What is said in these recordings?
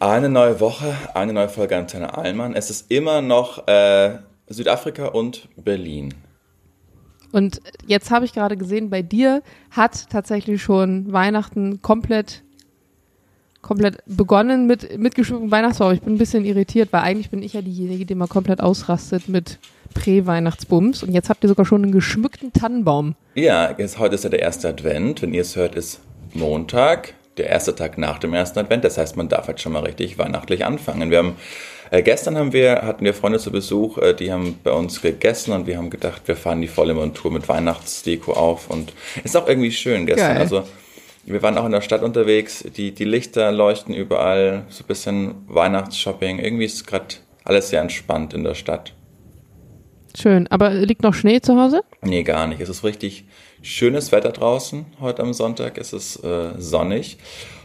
Eine neue Woche, eine neue Folge Antenne Allmann. Es ist immer noch äh, Südafrika und Berlin. Und jetzt habe ich gerade gesehen, bei dir hat tatsächlich schon Weihnachten komplett komplett begonnen mit mitgeschmückten Weihnachtsbaum. Ich bin ein bisschen irritiert, weil eigentlich bin ich ja diejenige, die mal komplett ausrastet mit Prä-Weihnachtsbums. Und jetzt habt ihr sogar schon einen geschmückten Tannenbaum. Ja, jetzt, heute ist ja der erste Advent. Wenn ihr es hört, ist Montag der erste Tag nach dem ersten Advent. Das heißt, man darf jetzt schon mal richtig weihnachtlich anfangen. Wir haben äh, gestern haben wir, hatten wir Freunde zu Besuch, äh, die haben bei uns gegessen und wir haben gedacht, wir fahren die volle Montur mit Weihnachtsdeko auf und ist auch irgendwie schön gestern. Geil. Also wir waren auch in der Stadt unterwegs, die, die Lichter leuchten überall, so ein bisschen Weihnachtsshopping. Irgendwie ist gerade alles sehr entspannt in der Stadt. Schön. Aber liegt noch Schnee zu Hause? Nee, gar nicht. Es ist richtig schönes Wetter draußen heute am Sonntag. Es ist äh, sonnig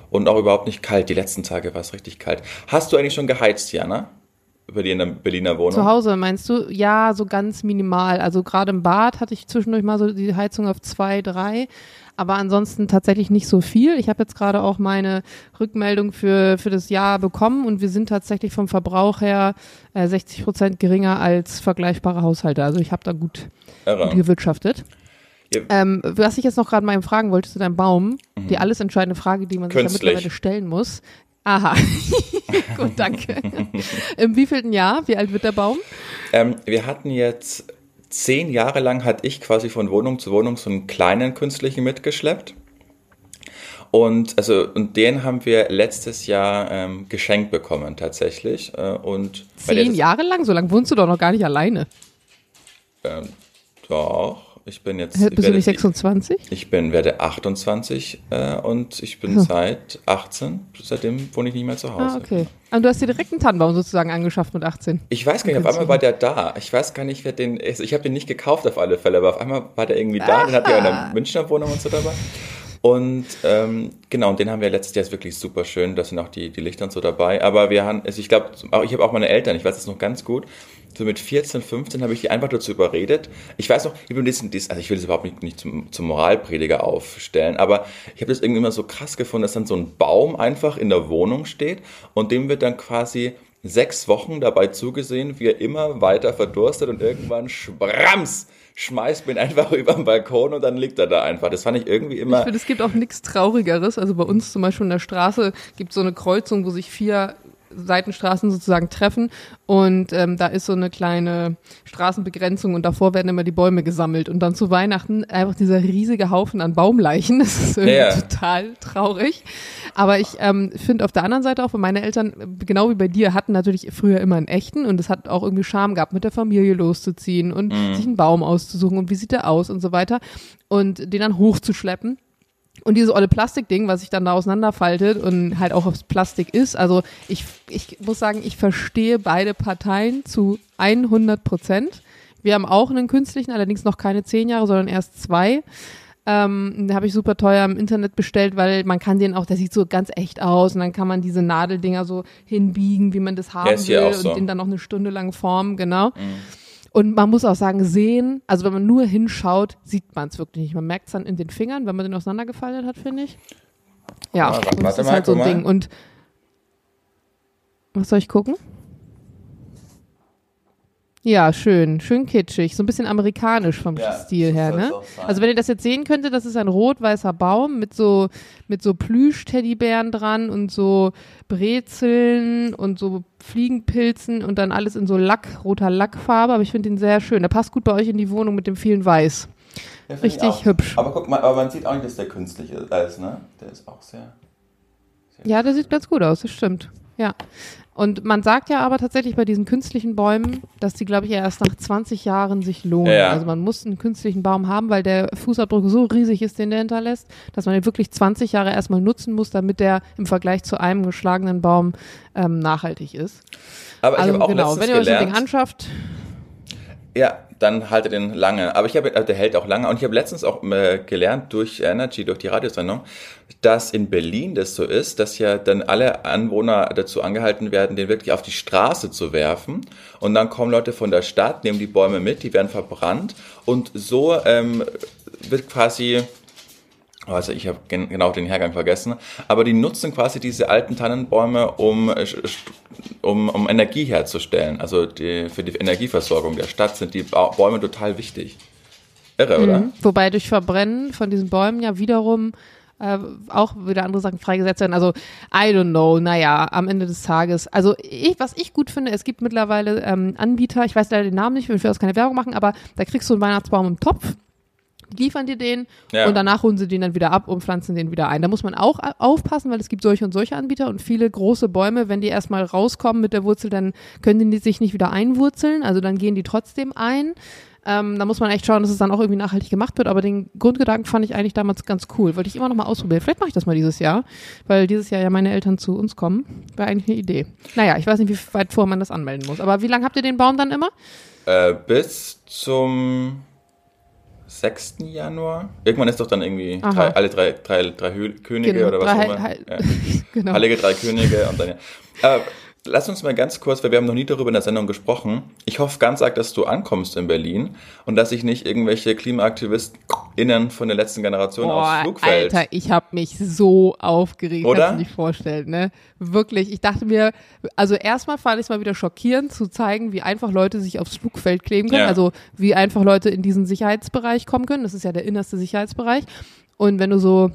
und auch überhaupt nicht kalt. Die letzten Tage war es richtig kalt. Hast du eigentlich schon geheizt, Jana? Über die in der Berliner Wohnung? Zu Hause meinst du? Ja, so ganz minimal. Also gerade im Bad hatte ich zwischendurch mal so die Heizung auf zwei, drei. Aber ansonsten tatsächlich nicht so viel. Ich habe jetzt gerade auch meine Rückmeldung für, für das Jahr bekommen und wir sind tatsächlich vom Verbrauch her äh, 60 Prozent geringer als vergleichbare Haushalte. Also ich habe da gut, gut gewirtschaftet. Ähm, was ich jetzt noch gerade mal fragen wollte zu deinem Baum, mhm. die alles entscheidende Frage, die man sich ja mittlerweile stellen muss. Aha, gut, danke. Im wievielten Jahr? Wie alt wird der Baum? Ähm, wir hatten jetzt zehn Jahre lang, hatte ich quasi von Wohnung zu Wohnung so einen kleinen künstlichen mitgeschleppt. Und, also, und den haben wir letztes Jahr ähm, geschenkt bekommen, tatsächlich. Äh, und Zehn Jahre lang? So lange wohnst du doch noch gar nicht alleine. Ähm, doch. Ich bin jetzt. Bist werde, du nicht 26? Ich bin, werde 28 äh, und ich bin oh. seit 18. Seitdem wohne ich nicht mehr zu Hause. Ah, okay. Und du hast dir direkt einen Tannenbaum sozusagen angeschafft mit 18. Ich weiß gar nicht, auf einmal war der da. Ich weiß gar nicht, wer den. Ich habe den nicht gekauft auf alle Fälle, aber auf einmal war der irgendwie da. Ah. Den hat ja in der Münchner Wohnung und so dabei. Und ähm, genau, und den haben wir letztes Jahr ist wirklich super schön. Da sind auch die, die Lichter und so dabei. Aber wir haben, also ich glaube, ich habe auch meine Eltern, ich weiß das noch ganz gut. So mit 14, 15 habe ich die einfach dazu überredet. Ich weiß noch, ich, bin diesen, also ich will das überhaupt nicht, nicht zum, zum Moralprediger aufstellen, aber ich habe das irgendwie immer so krass gefunden, dass dann so ein Baum einfach in der Wohnung steht und dem wird dann quasi sechs Wochen dabei zugesehen, wie er immer weiter verdurstet und irgendwann sprams schmeißt ihn einfach über den Balkon und dann liegt er da einfach. Das fand ich irgendwie immer. Ich finde, es gibt auch nichts Traurigeres. Also bei uns zum Beispiel in der Straße gibt es so eine Kreuzung, wo sich vier Seitenstraßen sozusagen treffen und ähm, da ist so eine kleine Straßenbegrenzung und davor werden immer die Bäume gesammelt und dann zu Weihnachten einfach dieser riesige Haufen an Baumleichen. Das ist irgendwie ja. total traurig. Aber ich ähm, finde auf der anderen Seite auch, weil meine Eltern, genau wie bei dir, hatten natürlich früher immer einen echten und es hat auch irgendwie Charme gehabt, mit der Familie loszuziehen und mhm. sich einen Baum auszusuchen und wie sieht der aus und so weiter und den dann hochzuschleppen. Und dieses olle Plastikding, was sich dann da auseinanderfaltet und halt auch aufs Plastik ist. Also ich, ich muss sagen, ich verstehe beide Parteien zu 100 Prozent. Wir haben auch einen künstlichen, allerdings noch keine zehn Jahre, sondern erst zwei. Ähm, den habe ich super teuer im Internet bestellt, weil man kann den auch, der sieht so ganz echt aus und dann kann man diese Nadeldinger so hinbiegen, wie man das haben will so. und den dann noch eine Stunde lang formen, genau. Mhm. Und man muss auch sagen, sehen, also wenn man nur hinschaut, sieht man es wirklich nicht. Man merkt es dann in den Fingern, wenn man den auseinandergefaltet hat, finde ich. Ja, ah, das ist halt so ein Ding. Und was soll ich gucken? Ja, schön, schön kitschig, so ein bisschen amerikanisch vom ja, Stil her, ne? Also wenn ihr das jetzt sehen könntet, das ist ein rot-weißer Baum mit so mit so Plüsch-Teddybären dran und so Brezeln und so Fliegenpilzen und dann alles in so Lack, roter Lackfarbe, aber ich finde ihn sehr schön. Der passt gut bei euch in die Wohnung mit dem vielen Weiß. Ja, Richtig hübsch. Aber guck mal, aber man sieht auch nicht, dass der künstlich ist, ne? Der ist auch sehr, sehr Ja, der sieht ganz gut aus, das stimmt. Ja. Und man sagt ja aber tatsächlich bei diesen künstlichen Bäumen, dass die, glaube ich, erst nach 20 Jahren sich lohnen. Ja, ja. Also man muss einen künstlichen Baum haben, weil der Fußabdruck so riesig ist, den der hinterlässt, dass man ihn wirklich 20 Jahre erstmal nutzen muss, damit der im Vergleich zu einem geschlagenen Baum ähm, nachhaltig ist. Aber also, ich habe auch genau, wenn ihr euch das Ding anschafft. Ja, dann haltet den lange. Aber ich habe, der hält auch lange. Und ich habe letztens auch äh, gelernt durch Energy, durch die Radiosendung, dass in Berlin das so ist, dass ja dann alle Anwohner dazu angehalten werden, den wirklich auf die Straße zu werfen. Und dann kommen Leute von der Stadt, nehmen die Bäume mit, die werden verbrannt. Und so ähm, wird quasi Also ich habe gen genau den Hergang vergessen. Aber die nutzen quasi diese alten Tannenbäume, um, äh, um, um Energie herzustellen. Also die, für die Energieversorgung der Stadt sind die Bäume total wichtig. Irre, mhm. oder? Wobei durch Verbrennen von diesen Bäumen ja wiederum äh, auch wieder andere Sachen freigesetzt werden. Also, I don't know, naja, am Ende des Tages. Also, ich, was ich gut finde, es gibt mittlerweile ähm, Anbieter, ich weiß leider den Namen nicht, ich will das keine Werbung machen, aber da kriegst du einen Weihnachtsbaum im Topf liefern dir den ja. und danach holen sie den dann wieder ab und pflanzen den wieder ein. Da muss man auch aufpassen, weil es gibt solche und solche Anbieter und viele große Bäume, wenn die erstmal rauskommen mit der Wurzel, dann können die sich nicht wieder einwurzeln, also dann gehen die trotzdem ein. Ähm, da muss man echt schauen, dass es dann auch irgendwie nachhaltig gemacht wird. Aber den Grundgedanken fand ich eigentlich damals ganz cool. Wollte ich immer noch mal ausprobieren. Vielleicht mache ich das mal dieses Jahr, weil dieses Jahr ja meine Eltern zu uns kommen. Wäre eigentlich eine Idee. Naja, ich weiß nicht, wie weit vor man das anmelden muss. Aber wie lange habt ihr den Baum dann immer? Äh, bis zum 6. Januar. Irgendwann ist doch dann irgendwie drei, alle drei, drei, drei Könige genau, oder was drei, auch immer. Ja. genau. Heilige drei Könige und dann ja. Äh, Lass uns mal ganz kurz, weil wir haben noch nie darüber in der Sendung gesprochen. Ich hoffe ganz arg, dass du ankommst in Berlin und dass sich nicht irgendwelche KlimaaktivistInnen von der letzten Generation Boah, aufs Flugfeld. Alter, ich habe mich so aufgeregt, Oder? kannst du dir vorstellen, ne? Wirklich. Ich dachte mir, also erstmal fand ich es mal wieder schockierend zu zeigen, wie einfach Leute sich aufs Flugfeld kleben können. Ja. Also wie einfach Leute in diesen Sicherheitsbereich kommen können. Das ist ja der innerste Sicherheitsbereich. Und wenn du so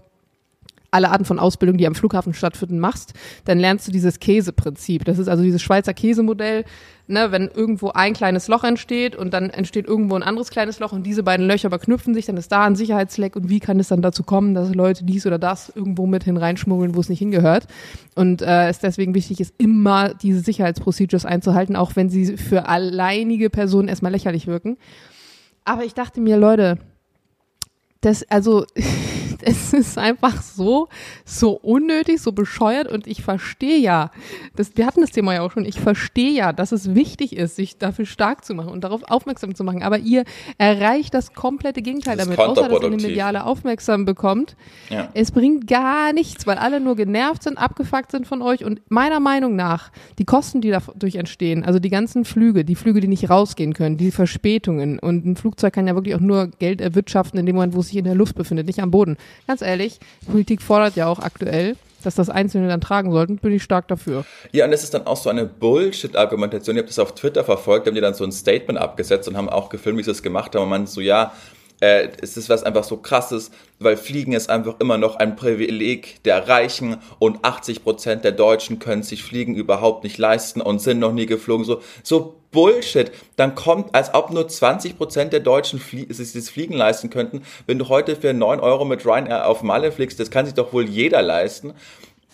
alle Arten von Ausbildung, die am Flughafen stattfinden, machst, dann lernst du dieses Käseprinzip. Das ist also dieses Schweizer Käsemodell, ne, wenn irgendwo ein kleines Loch entsteht und dann entsteht irgendwo ein anderes kleines Loch und diese beiden Löcher verknüpfen sich, dann ist da ein Sicherheitsleck und wie kann es dann dazu kommen, dass Leute dies oder das irgendwo mit hineinschmuggeln, wo es nicht hingehört. Und äh, es deswegen wichtig ist, immer diese Sicherheitsprocedures einzuhalten, auch wenn sie für alleinige Personen erstmal lächerlich wirken. Aber ich dachte mir, Leute, das, also es ist einfach so, so unnötig, so bescheuert und ich verstehe ja, das, wir hatten das Thema ja auch schon, ich verstehe ja, dass es wichtig ist, sich dafür stark zu machen und darauf aufmerksam zu machen, aber ihr erreicht das komplette Gegenteil das damit, außer dass ihr eine mediale Aufmerksam bekommt. Ja. Es bringt gar nichts, weil alle nur genervt sind, abgefuckt sind von euch und meiner Meinung nach, die Kosten, die dadurch entstehen, also die ganzen Flüge, die Flüge, die nicht rausgehen können, die Verspätungen und ein Flugzeug kann ja wirklich auch nur Geld erwirtschaften in dem Moment, wo es sich in der Luft befindet, nicht am Boden ganz ehrlich, Politik fordert ja auch aktuell, dass das Einzelne dann tragen sollten, bin ich stark dafür. Ja, und das ist dann auch so eine Bullshit-Argumentation. Ich habe das auf Twitter verfolgt, haben die dann so ein Statement abgesetzt und haben auch gefilmt, wie sie das gemacht haben. Und man so, ja, äh, es ist was einfach so krasses, weil Fliegen ist einfach immer noch ein Privileg der Reichen und 80 Prozent der Deutschen können sich Fliegen überhaupt nicht leisten und sind noch nie geflogen. So, so Bullshit. Dann kommt, als ob nur 20 Prozent der Deutschen flie sich das Fliegen leisten könnten. Wenn du heute für 9 Euro mit Ryanair auf Malle fliegst, das kann sich doch wohl jeder leisten.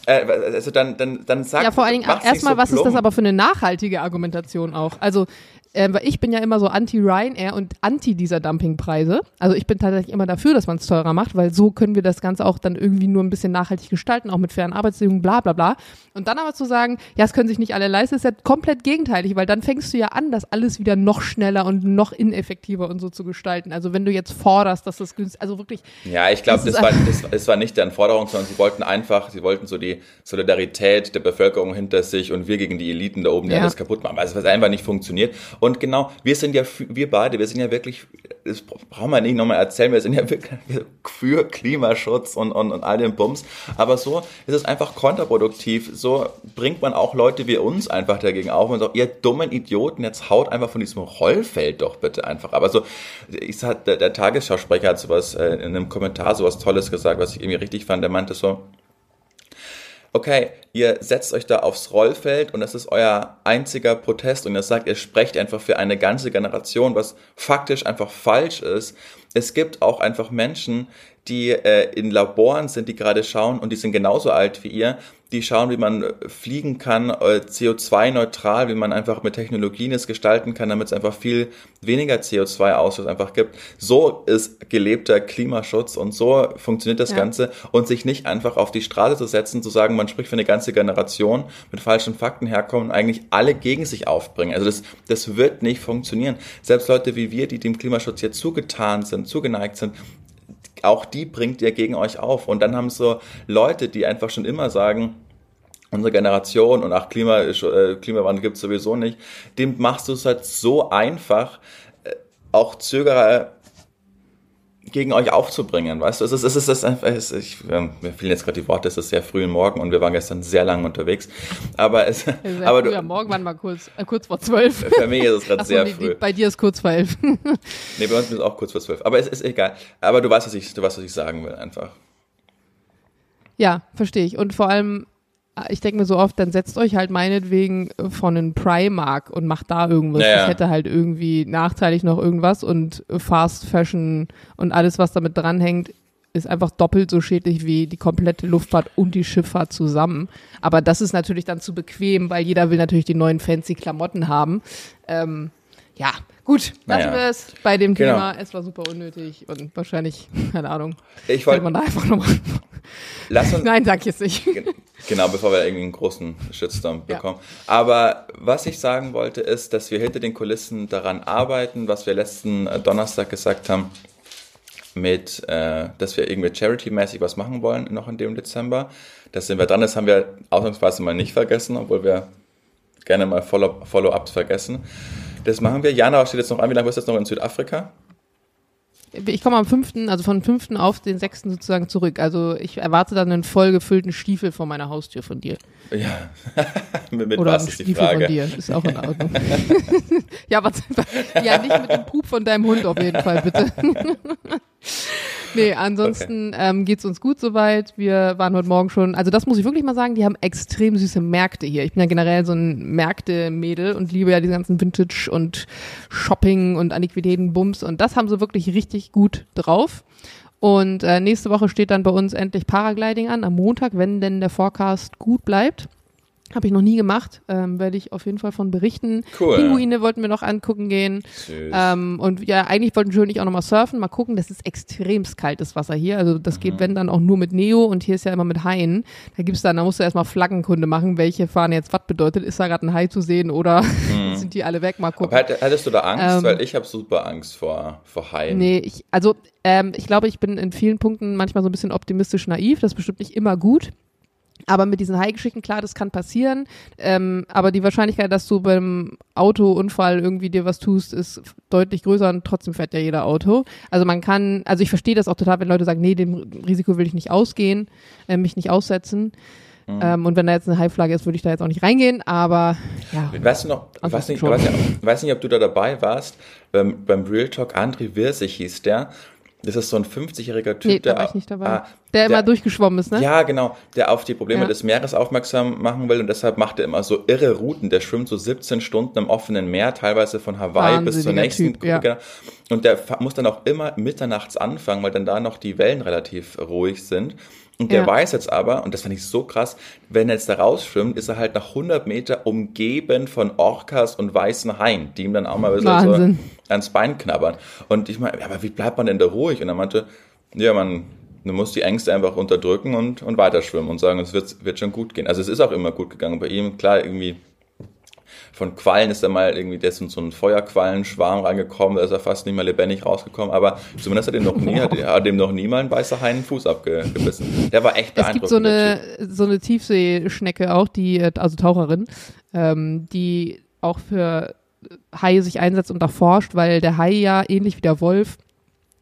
Äh, also dann, dann, dann sag Ja, vor allen Dingen erstmal, so was ist das aber für eine nachhaltige Argumentation auch? Also äh, weil ich bin ja immer so anti-Ryanair und anti dieser Dumpingpreise. Also ich bin tatsächlich immer dafür, dass man es teurer macht, weil so können wir das Ganze auch dann irgendwie nur ein bisschen nachhaltig gestalten, auch mit fairen Arbeitsbedingungen, bla bla bla. Und dann aber zu sagen, ja, es können sich nicht alle leisten, ist ja komplett gegenteilig, weil dann fängst du ja an, das alles wieder noch schneller und noch ineffektiver und so zu gestalten. Also wenn du jetzt forderst, dass das günstig, also wirklich. Ja, ich glaube, das, das, war, das, das war nicht deren Forderung, sondern sie wollten einfach, sie wollten so die Solidarität der Bevölkerung hinter sich und wir gegen die Eliten da oben, die ja. alles kaputt machen. Also was einfach nicht funktioniert. Und genau, wir sind ja, wir beide, wir sind ja wirklich, das brauchen wir nicht nochmal erzählen, wir sind ja wirklich für Klimaschutz und, und, und all den Bums. Aber so ist es einfach kontraproduktiv. So bringt man auch Leute wie uns einfach dagegen auf und sagt, ihr dummen Idioten, jetzt haut einfach von diesem Rollfeld doch bitte einfach. Aber so, ich sag, der, der Tagesschausprecher hat sowas äh, in einem Kommentar sowas Tolles gesagt, was ich irgendwie richtig fand. Der meinte so, okay, ihr setzt euch da aufs Rollfeld und das ist euer einziger Protest und ihr sagt, ihr sprecht einfach für eine ganze Generation, was faktisch einfach falsch ist. Es gibt auch einfach Menschen, die äh, in Laboren sind, die gerade schauen und die sind genauso alt wie ihr, die schauen, wie man fliegen kann, äh, CO2-neutral, wie man einfach mit Technologien es gestalten kann, damit es einfach viel weniger CO2-Ausstoß einfach gibt. So ist gelebter Klimaschutz und so funktioniert das ja. Ganze und sich nicht einfach auf die Straße zu setzen, zu sagen, man spricht für eine ganze Generation, mit falschen Fakten herkommen und eigentlich alle gegen sich aufbringen. Also das, das wird nicht funktionieren. Selbst Leute wie wir, die dem Klimaschutz jetzt zugetan sind, zugeneigt sind, auch die bringt ihr gegen euch auf. Und dann haben so Leute, die einfach schon immer sagen, unsere Generation und ach, Klima, äh, Klimawandel gibt es sowieso nicht, dem machst du es halt so einfach, äh, auch Zögerer gegen euch aufzubringen, weißt du? Es ist, es ist, es ist einfach, es, ich, mir fehlen jetzt gerade die Worte, es ist sehr früh im Morgen und wir waren gestern sehr lange unterwegs. Aber es, Sehr aber früh du, am Morgen waren wir kurz, äh, kurz vor zwölf. für mich ist es gerade sehr nee, früh. bei dir ist kurz vor elf. Nee, bei uns ist es auch kurz vor zwölf. Aber es ist egal. Aber du weißt, was ich, du weißt, was ich sagen will, einfach. Ja, verstehe ich. Und vor allem, ich denke mir so oft, dann setzt euch halt meinetwegen von einem Primark und macht da irgendwas. Ja, ja. Das hätte halt irgendwie nachteilig noch irgendwas und Fast Fashion und alles, was damit dranhängt, ist einfach doppelt so schädlich wie die komplette Luftfahrt und die Schifffahrt zusammen. Aber das ist natürlich dann zu bequem, weil jeder will natürlich die neuen fancy Klamotten haben. Ähm, ja, gut, lassen Naja. wir es bei dem Genau. Thema. Es war super unnötig und wahrscheinlich, keine Ahnung, Ich wollte, man da einfach nochmal. Lass uns, Nein, sag ich jetzt nicht. Genau, bevor wir irgendwie einen großen Shitstorm Ja. bekommen. Aber was ich sagen wollte, ist, dass wir hinter den Kulissen daran arbeiten, was wir letzten äh, Donnerstag gesagt haben, mit, äh, dass wir irgendwie charity-mäßig was machen wollen, noch in dem Dezember. Da sind wir dran, das haben wir ausnahmsweise mal nicht vergessen, obwohl wir gerne mal Follow- Follow-ups vergessen. Das machen wir. Jana steht jetzt noch an, wie lange bist du jetzt noch in Südafrika? Ich komme am 5., also von 5. auf den 6. sozusagen zurück. Also ich erwarte dann einen vollgefüllten Stiefel vor meiner Haustür von dir. Ja, mit, mit Oder was einen ist Stiefel von dir. Ist auch in Ordnung. ja, was, ja, nicht mit dem Pup von deinem Hund auf jeden Fall, bitte. Nee, ansonsten ähm, geht's uns gut soweit. Wir waren heute Morgen schon, also das muss ich wirklich mal sagen, die haben extrem süße Märkte hier. Ich bin ja generell so ein Märkte-Mädel und liebe ja die ganzen Vintage und Shopping und Antiquitäten-Bums und das haben sie wirklich richtig gut drauf. Und äh, nächste Woche steht dann bei uns endlich Paragliding an, am Montag, wenn denn der Forecast gut bleibt. Habe ich noch nie gemacht, ähm, werde ich auf jeden Fall von berichten. Cool. Pinguine wollten wir noch angucken gehen. Süß. Ähm, und ja, eigentlich wollten Joe und ich auch nochmal surfen. Mal gucken, das ist extremst kaltes Wasser hier. Also das Mhm. geht, wenn dann auch nur mit Neo und hier ist ja immer mit Haien. Da gibt's dann, da musst du erstmal Flaggenkunde machen, welche fahren jetzt was bedeutet. Ist da gerade ein Hai zu sehen oder sind die alle weg? Mal gucken. Mhm. Aber Hättest du da Angst? Ähm, Weil ich habe super Angst vor, vor Haien. Nee, ich, also ähm, ich glaube, ich bin in vielen Punkten manchmal so ein bisschen optimistisch naiv. Das ist bestimmt nicht immer gut. Aber mit diesen Haigeschichten, klar, das kann passieren. Ähm, aber die Wahrscheinlichkeit, dass du beim Autounfall irgendwie dir was tust, ist deutlich größer und trotzdem fährt ja jeder Auto. Also man kann, also ich verstehe das auch total, wenn Leute sagen, nee, dem Risiko will ich nicht ausgehen, äh, mich nicht aussetzen. Ähm, und wenn da jetzt eine Haiflagge ist, würde ich da jetzt auch nicht reingehen. Aber ja, Weißt du noch, ich weiß nicht, weiß nicht, weiß nicht, ob du da dabei warst, beim, beim Real Talk, André Wirsig hieß der. Das ist so ein 50-jähriger Typ, nee, da der, war ich nicht dabei. Ah, der immer der- durchgeschwommen ist, ne? Ja, genau, der auf die Probleme Ja. des Meeres aufmerksam machen will und deshalb macht er immer so irre Routen. Der schwimmt so 17 Stunden im offenen Meer, teilweise von Hawaii bis zur nächsten Typ, ja. genau. Und der muss dann auch immer mitternachts anfangen, weil dann da noch die Wellen relativ ruhig sind. Und der Ja. weiß jetzt aber, und das fand ich so krass, wenn er jetzt da rausschwimmt, ist er halt nach 100 Meter umgeben von Orcas und weißen Haien, die ihm dann auch mal ein bisschen so ans Bein knabbern. Und ich meine, ja, aber wie bleibt man denn da ruhig? Und er meinte, ja, man, man muss die Ängste einfach unterdrücken und, und weiterschwimmen und sagen, es wird, wird schon gut gehen. Also es ist auch immer gut gegangen bei ihm. Klar, irgendwie von Quallen ist er mal irgendwie, der ist in so einen Feuerquallenschwarm reingekommen, da ist er fast nicht mehr lebendig rausgekommen, aber zumindest hat ihm noch nie, hat, hat ihm noch nie mal ein weißer Hai einen Fuß abgebissen. Der war echt Es beeindruckend. gibt so eine, so eine Tiefseeschnecke auch, die, äh, also Taucherin, ähm, die auch für Haie sich einsetzt und erforscht, weil der Hai ja ähnlich wie der Wolf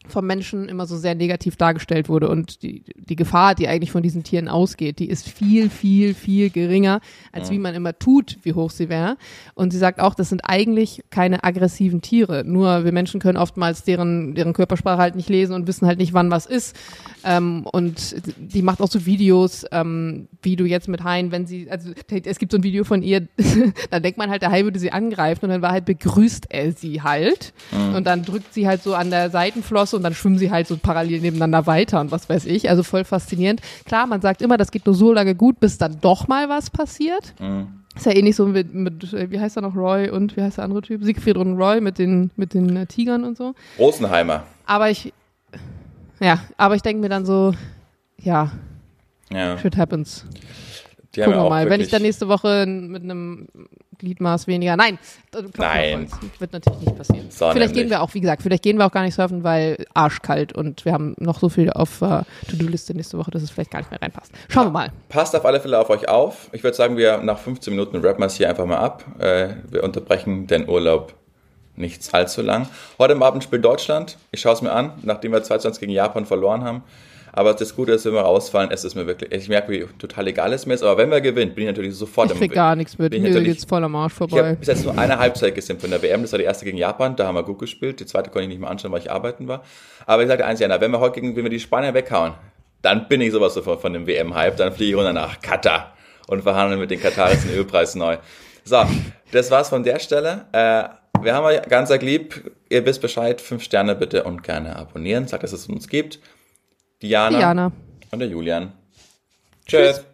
vom Menschen immer so sehr negativ dargestellt wurde und die, die Gefahr, die eigentlich von diesen Tieren ausgeht, die ist viel, viel, viel geringer, als wie man immer tut, wie hoch sie wäre. Und sie sagt auch, das sind eigentlich keine aggressiven Tiere. Nur wir Menschen können oftmals deren, deren Körpersprache halt nicht lesen und wissen halt nicht, wann was ist. Ähm, und die macht auch so Videos, ähm, wie du jetzt mit Haien, wenn sie, also es gibt so ein Video von ihr, da denkt man halt, der Hai würde sie angreifen und dann war halt begrüßt er sie halt. Und dann drückt sie halt so an der Seitenflosse und dann schwimmen sie halt so parallel nebeneinander weiter und was weiß ich. Also voll faszinierend. Klar, man sagt immer, das geht nur so lange gut, bis dann doch mal was passiert. Ist ja ähnlich so mit, mit, äh, wie heißt er noch, Roy und wie heißt der andere Typ? Siegfried und Roy mit den, mit den äh, Tigern und so. Rosenheimer. Aber ich, ja, aber ich denke mir dann so, ja, Ja, shit happens. die Gucken wir auch mal. Wenn ich dann nächste Woche mit einem Gliedmaß weniger, nein, Nein. Wird natürlich nicht passieren. So vielleicht nämlich. gehen wir auch, wie gesagt, vielleicht gehen wir auch gar nicht surfen, weil arschkalt und wir haben noch so viel auf äh, To-Do-Liste nächste Woche, dass es vielleicht gar nicht mehr reinpasst. Schauen wir mal. Passt auf alle Fälle auf euch auf. Ich würde sagen, wir nach 15 Minuten rappen wir es hier einfach mal ab. Äh, wir unterbrechen den Urlaub nichts allzu lang. Heute Abend spielt Deutschland. Ich schaue es mir an, nachdem wir 2-20 gegen Japan verloren haben. Aber das Gute ist, wenn wir rausfallen, es ist mir wirklich, ich merke, wie total egal es mir ist. Aber wenn wir gewinnen, bin ich natürlich sofort ich im krieg gar nichts mit. Mir geht's voll am Arsch vorbei. Ich habe bis jetzt nur eine Halbzeit gesehen von der WM. Das war die erste gegen Japan. Da haben wir gut gespielt. Die zweite konnte ich nicht mehr anschauen, weil ich arbeiten war. Aber ich sage eins, Jana, wenn wir heute gegen, wenn wir die Spanier weghauen, dann bin ich sowas von, von dem WM-Hype. Dann fliege ich runter nach Katar und verhandeln mit den Kataris den Ölpreis neu. So, das war's von der Stelle. Äh, wir haben euch ganz lieb. Ihr wisst Bescheid. Fünf Sterne bitte und gerne abonnieren. Sagt, dass es uns gibt. Diana. Diana. Und der Julian. Tschüss. Tschüss.